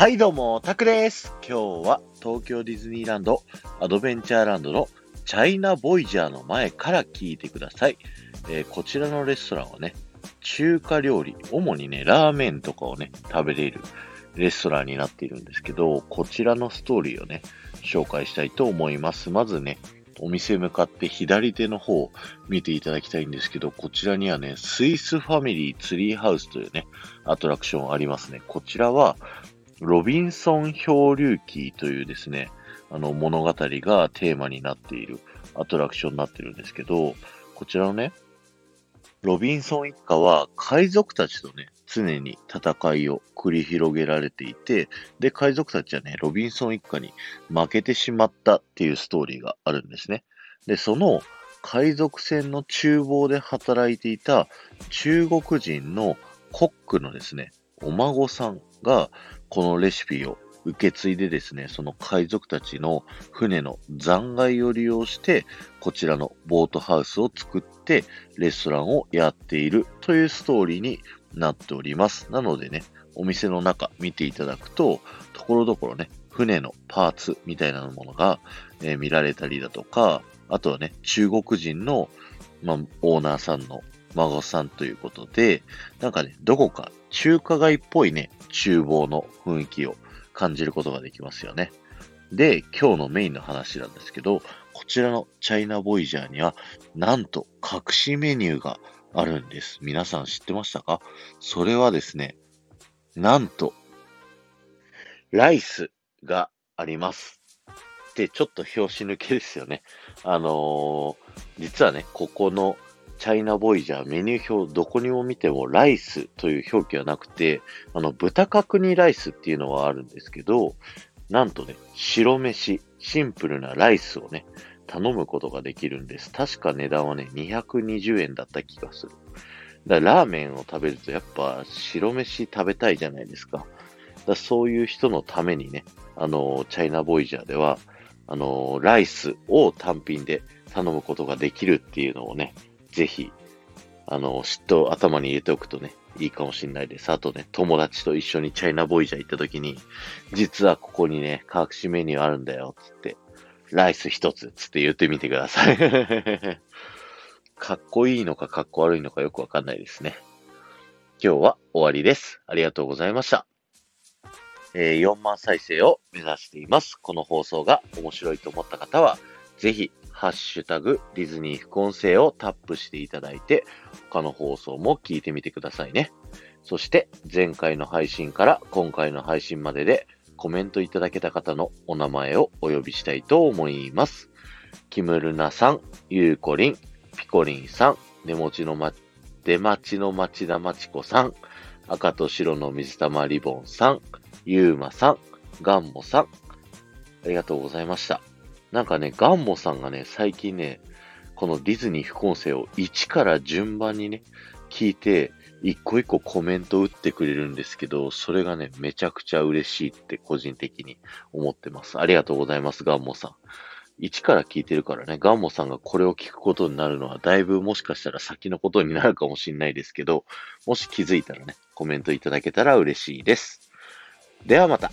はいどうも、タクです。今日は東京ディズニーランドアドベンチャーランドのチャイナボイジャーの前から聞いてください。えーこちらのレストランはね、中華料理、主にね、ラーメンとかをね、食べれるレストランになっているんですけど、こちらのストーリーをね、紹介したいと思います。まずね、お店向かって左手の方を見ていただきたいんですけど、こちらにはね、スイスファミリーツリーハウスというね、アトラクションありますね。こちらは、ロビンソン漂流記というですね、あの物語がテーマになっているアトラクションになってるんですけど、こちらのね、ロビンソン一家は海賊たちとね、常に戦いを繰り広げられていて、で、海賊たちはね、ロビンソン一家に負けてしまったっていうストーリーがあるんですね。で、その海賊船の厨房で働いていた中国人のコックのですね、お孫さんがこのレシピを受け継いでですね、その海賊たちの船の残骸を利用して、こちらのボートハウスを作って、レストランをやっているというストーリーになっております。なのでね、お店の中見ていただくと、ところどころね、船のパーツみたいなものが、えー見られたりだとか、あとはね、中国人の、まあ、オーナーさんの孫さんということで、なんかね、どこか中華街っぽいね、厨房の雰囲気を感じることができますよね。で、今日のメインの話なんですけど、こちらのチャイナボイジャーには、なんと隠しメニューがあるんです。皆さん知ってましたか？それはですね、なんと、ライスがあります。で、ちょっと拍子抜けですよね。あのー実はね、ここのチャイナボイジャーメニュー表どこにも見てもライスという表記はなくて、あの、豚角煮ライスっていうのはあるんですけど、なんとね、白飯、シンプルなライスをね、頼むことができるんです。確か値段はね、220円だった気がする。だラーメンを食べるとやっぱ白飯食べたいじゃないですか。だかそういう人のためにね、あの、チャイナボイジャーでは、あの、ライスを単品で頼むことができるっていうのをね、ぜひ、あの、知っと頭に入れておくとね、いいかもしれないです。あとね、友達と一緒にチャイナボイジャー行った時に、実はここにね、隠しメニューあるんだよ、つって、ライス一つ、つって言ってみてください。かっこいいのかかっこ悪いのかよくわかんないですね。今日は終わりです。ありがとうございました。えー4万再生を目指しています。この放送が面白いと思った方は、ぜひ、ハッシュタグ、ディズニー副音声をタップしていただいて、他の放送も聞いてみてくださいね。そして、前回の配信から今回の配信までで、コメントいただけた方のお名前をお呼びしたいと思います。キムルナさん、ゆうこりん、ピコリンさん、出持ちのま、出待ちの町田まちこさん、赤と白の水玉リボンさん、ゆうまさん、ガンモさん、ありがとうございました。なんかね、ガンモさんがね、最近ね、このディズニー副音声を1から順番にね、聞いて、一個一個コメント打ってくれるんですけど、それがね、めちゃくちゃ嬉しいって個人的に思ってます。ありがとうございます、ガンモさん。一から聞いてるからね、ガンモさんがこれを聞くことになるのは、だいぶもしかしたら先のことになるかもしれないですけど、もし気づいたらね、コメントいただけたら嬉しいです。ではまた。